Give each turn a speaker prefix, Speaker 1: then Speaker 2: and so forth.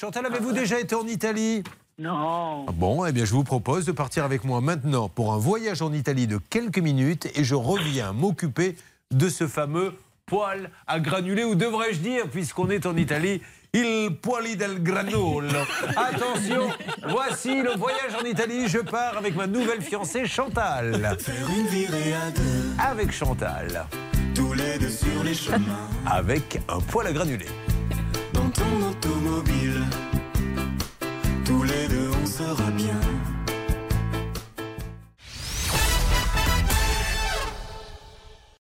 Speaker 1: Chantal, avez-vous déjà été en Italie?
Speaker 2: Non.
Speaker 1: Ah bon, eh bien, je vous propose de partir avec moi maintenant pour un voyage en Italie de quelques minutes et je reviens m'occuper de ce fameux poil à granuler. ou devrais-je dire, puisqu'on est en Italie, il poili del granolo. Attention, voici le voyage en Italie. Je pars avec ma nouvelle fiancée Chantal.
Speaker 3: Faire une virée à deux,
Speaker 1: Avec Chantal.
Speaker 3: tous les deux sur les chemins.
Speaker 1: Avec un poil à granuler.
Speaker 3: Dans ton